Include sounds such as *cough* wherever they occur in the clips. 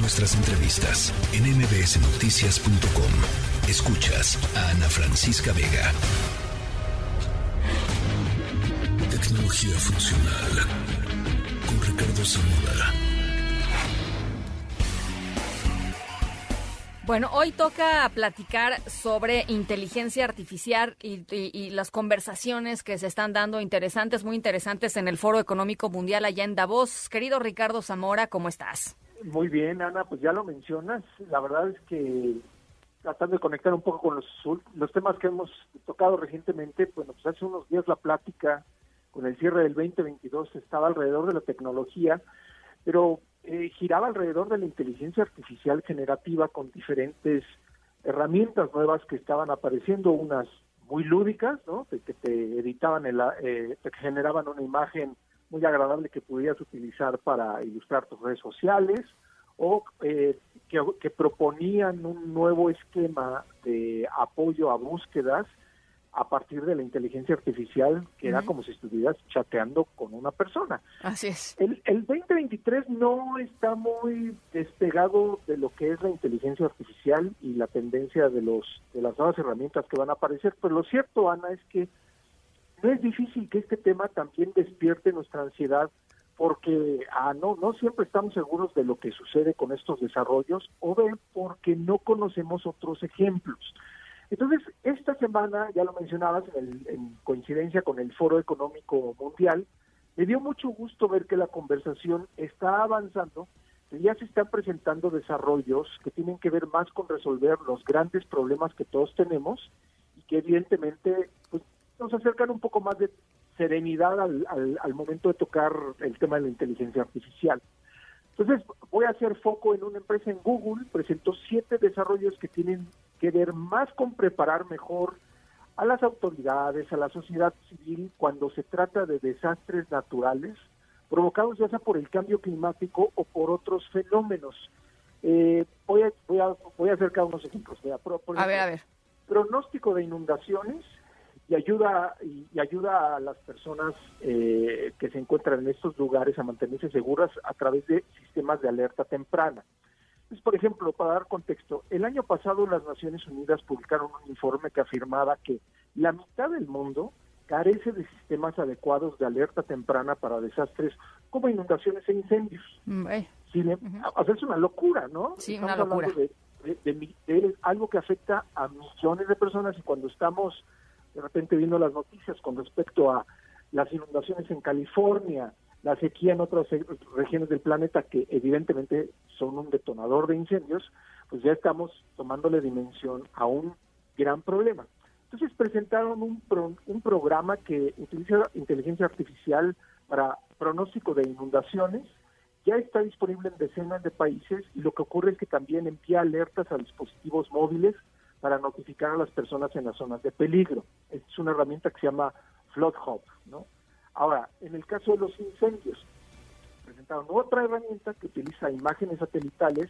Nuestras entrevistas en mbsnoticias.com. Escuchas a Ana Francisca Vega. Tecnología funcional con Ricardo Zamora. Bueno, hoy toca platicar sobre inteligencia artificial y, y, las conversaciones que se están dando interesantes, muy interesantes en el Foro Económico Mundial allá en Davos. Querido Ricardo Zamora, ¿cómo estás? Muy bien, Ana, pues ya lo mencionas. La verdad es que tratando de conectar un poco con los, los temas que hemos tocado recientemente, bueno, pues hace unos días la plática con el cierre del 2022 estaba alrededor de la tecnología, pero eh, giraba alrededor de la inteligencia artificial generativa con diferentes herramientas nuevas que estaban apareciendo, unas muy lúdicas, ¿no? que te editaban, el, eh, te generaban una imagen muy agradable que pudieras utilizar para ilustrar tus redes sociales, o eh, que, que, proponían un nuevo esquema de apoyo a búsquedas a partir de la inteligencia artificial, que era como si estuvieras chateando con una persona. Así es. El, el 2023 no está muy despegado de lo que es la inteligencia artificial y la tendencia de los de las nuevas herramientas que van a aparecer, pero lo cierto, Ana, es que no es difícil que este tema también despierte nuestra ansiedad porque ah, no, no siempre estamos seguros de lo que sucede con estos desarrollos o bien porque no conocemos otros ejemplos. Entonces, esta semana, ya lo mencionabas, en, coincidencia con el Foro Económico Mundial, me dio mucho gusto ver que la conversación está avanzando, que ya se están presentando desarrollos que tienen que ver más con resolver los grandes problemas que todos tenemos y que evidentemente nos acercan un poco más de serenidad al, al momento de tocar el tema de la inteligencia artificial. Entonces, voy a hacer foco en una empresa en Google, presentó siete desarrollos que tienen que ver más con preparar mejor a las autoridades, a la sociedad civil, cuando se trata de desastres naturales provocados ya sea por el cambio climático o por otros fenómenos. Eh, voy, a, voy, a, voy a acercar unos ejemplos. a ver, a ver. Pronóstico de inundaciones y ayuda y, ayuda a las personas eh, que se encuentran en estos lugares a mantenerse seguras a través de sistemas de alerta temprana. Pues, por ejemplo, para dar contexto, el año pasado las Naciones Unidas publicaron un informe que afirmaba que la mitad del mundo carece de sistemas adecuados de alerta temprana para desastres como inundaciones e incendios. Mm, eh. es una locura, ¿no? Sí, una locura. de, algo que afecta a millones de personas y cuando estamos de repente viendo las noticias con respecto a las inundaciones en California, la sequía en otras regiones del planeta que evidentemente son un detonador de incendios, pues ya estamos tomándole dimensión a un gran problema. Entonces presentaron un, un programa que utiliza inteligencia artificial para pronóstico de inundaciones, ya está disponible en decenas de países y lo que ocurre es que también envía alertas a dispositivos móviles para notificar a las personas en las zonas de peligro. Es una herramienta que se llama Flood Hub, ¿no? Ahora, en el caso de los incendios, presentaron otra herramienta que utiliza imágenes satelitales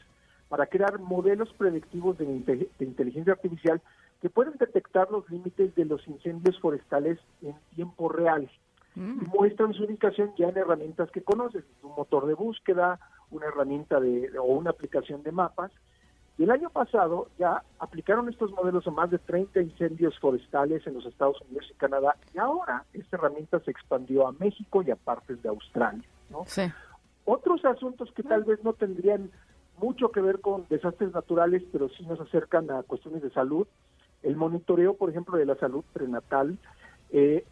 para crear modelos predictivos de, inteligencia artificial que pueden detectar los límites de los incendios forestales en tiempo real mm. y muestran su ubicación ya en herramientas que conoces, un motor de búsqueda, una herramienta de, o una aplicación de mapas y el año pasado ya aplicaron estos modelos a más de 30 incendios forestales en los Estados Unidos y Canadá. Y ahora esta herramienta se expandió a México y a partes de Australia. ¿no? Otros asuntos que tal vez no tendrían mucho que ver con desastres naturales, pero sí nos acercan a cuestiones de salud. El monitoreo, por ejemplo, de la salud prenatal. Eh,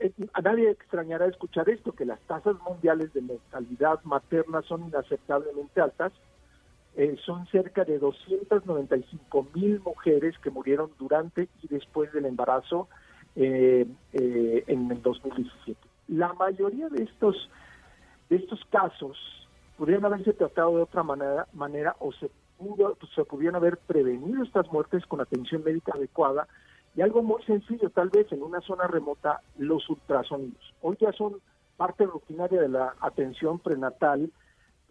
eh, a nadie extrañará escuchar esto, que las tasas mundiales de mortalidad materna son inaceptablemente altas eh, son cerca de 295 mil mujeres que murieron durante y después del embarazo eh, eh, en el 2017. La mayoría de estos de estos casos podrían haberse tratado de otra manera, manera o se pudo, se pudieran haber prevenido estas muertes con atención médica adecuada y algo muy sencillo, tal vez en una zona remota, los ultrasonidos. Hoy ya son parte rutinaria de la atención prenatal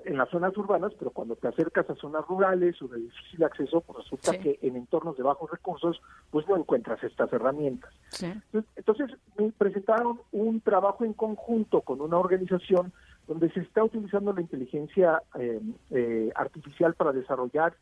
en las zonas urbanas, pero cuando te acercas a zonas rurales o de difícil acceso, pues resulta que en entornos de bajos recursos, pues no encuentras estas herramientas. Entonces, me presentaron un trabajo en conjunto con una organización donde se está utilizando la inteligencia eh, eh, artificial para desarrollar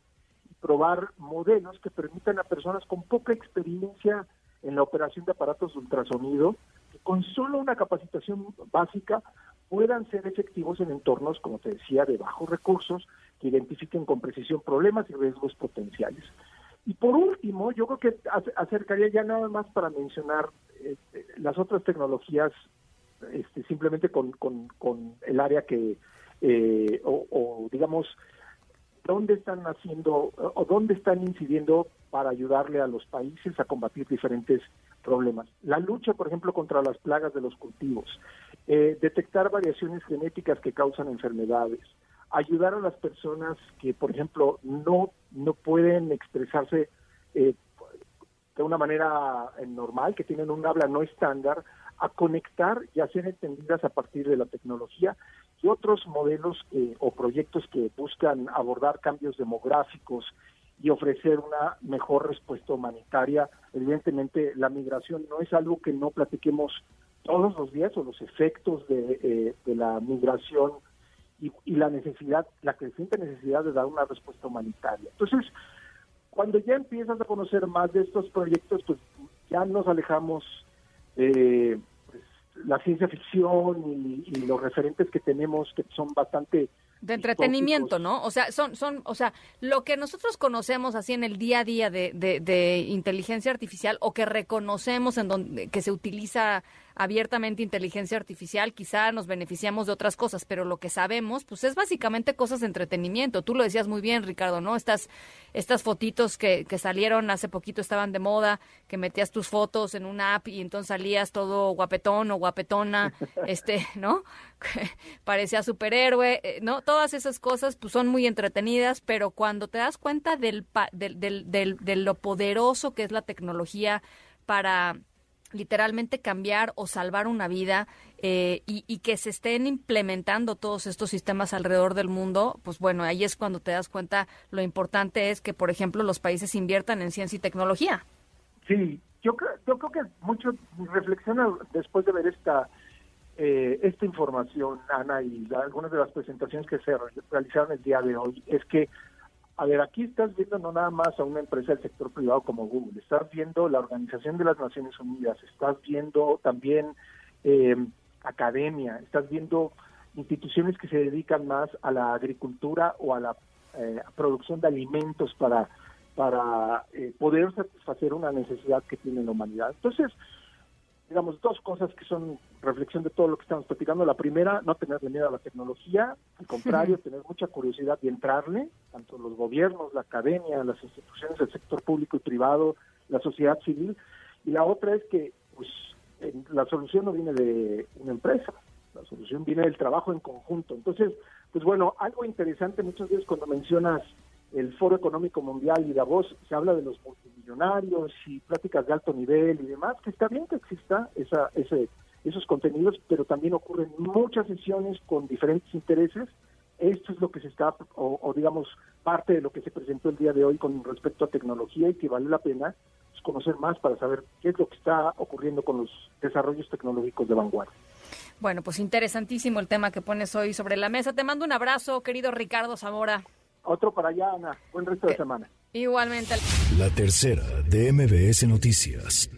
y probar modelos que permitan a personas con poca experiencia en la operación de aparatos de ultrasonido, que con solo una capacitación básica puedan ser efectivos en entornos, como te decía, de bajos recursos, que identifiquen con precisión problemas y riesgos potenciales. Y por último, yo creo que acercaría ya nada más para mencionar este, las otras tecnologías, este, simplemente con, con, el área que, eh, o, digamos, dónde están haciendo o dónde están incidiendo para ayudarle a los países a combatir diferentes problemas. La lucha, por ejemplo, contra las plagas de los cultivos, eh, detectar variaciones genéticas que causan enfermedades, ayudar a las personas que, por ejemplo, no, no pueden expresarse eh, una manera eh, normal, que tienen un habla no estándar, a conectar y a ser entendidas a partir de la tecnología y otros modelos o proyectos que buscan abordar cambios demográficos y ofrecer una mejor respuesta humanitaria. Evidentemente, la migración no es algo que no platiquemos todos los días o los efectos de, eh, de la migración y, la necesidad, la creciente necesidad de dar una respuesta humanitaria. Entonces, cuando ya empiezas a conocer más de estos proyectos, pues ya nos alejamos de pues, la ciencia ficción y, y, los referentes que tenemos que son bastante de entretenimiento, ¿no? O sea, son, son, o sea, lo que nosotros conocemos así en el día a día de, de, de inteligencia artificial o que reconocemos en donde que se utiliza abiertamente inteligencia artificial, quizá nos beneficiamos de otras cosas, pero lo que sabemos, pues es básicamente cosas de entretenimiento. Tú lo decías muy bien, Ricardo, ¿no? Estas, estas fotitos que, que salieron hace poquito estaban de moda, que metías tus fotos en una app y entonces salías todo guapetón o guapetona, *laughs* este, ¿no? *laughs* Parecía superhéroe, eh, ¿no? Todas esas cosas pues son muy entretenidas, pero cuando te das cuenta del, del, del, del de lo poderoso que es la tecnología para literalmente cambiar o salvar una vida eh, y, que se estén implementando todos estos sistemas alrededor del mundo, pues bueno, ahí es cuando te das cuenta lo importante es que, por ejemplo, los países inviertan en ciencia y tecnología. Sí, yo creo, yo creo que mucho reflexiona después de ver esta eh, esta información, Ana, y algunas de las presentaciones que se realizaron el día de hoy, es que a ver, aquí estás viendo no nada más a una empresa del sector privado como Google, estás viendo la Organización de las Naciones Unidas, estás viendo también eh, academia, estás viendo instituciones que se dedican más a la agricultura o a la eh, producción de alimentos para, para eh, poder satisfacer una necesidad que tiene la humanidad. Entonces, digamos, dos cosas que son reflexión de todo lo que estamos platicando. La primera, no tenerle miedo a la tecnología, al contrario, tener mucha curiosidad y entrarle, tanto los gobiernos, la academia, las instituciones del sector público y privado, la sociedad civil. Y la otra es que pues, la solución no viene de una empresa, la solución viene del trabajo en conjunto. Entonces, pues bueno, algo interesante muchas veces cuando mencionas el Foro Económico Mundial y Davos, se habla de los multimillonarios y pláticas de alto nivel y demás, que está bien que exista esa, ese, esos contenidos, pero también ocurren muchas sesiones con diferentes intereses. Esto es lo que se está, o, digamos, parte de lo que se presentó el día de hoy con respecto a tecnología y que vale la pena pues, conocer más para saber qué es lo que está ocurriendo con los desarrollos tecnológicos de vanguardia. Bueno, pues interesantísimo el tema que pones hoy sobre la mesa. Te mando un abrazo, querido Ricardo Zamora. Otro para allá, Ana. Buen resto de semana. Igualmente. La tercera de MBS Noticias.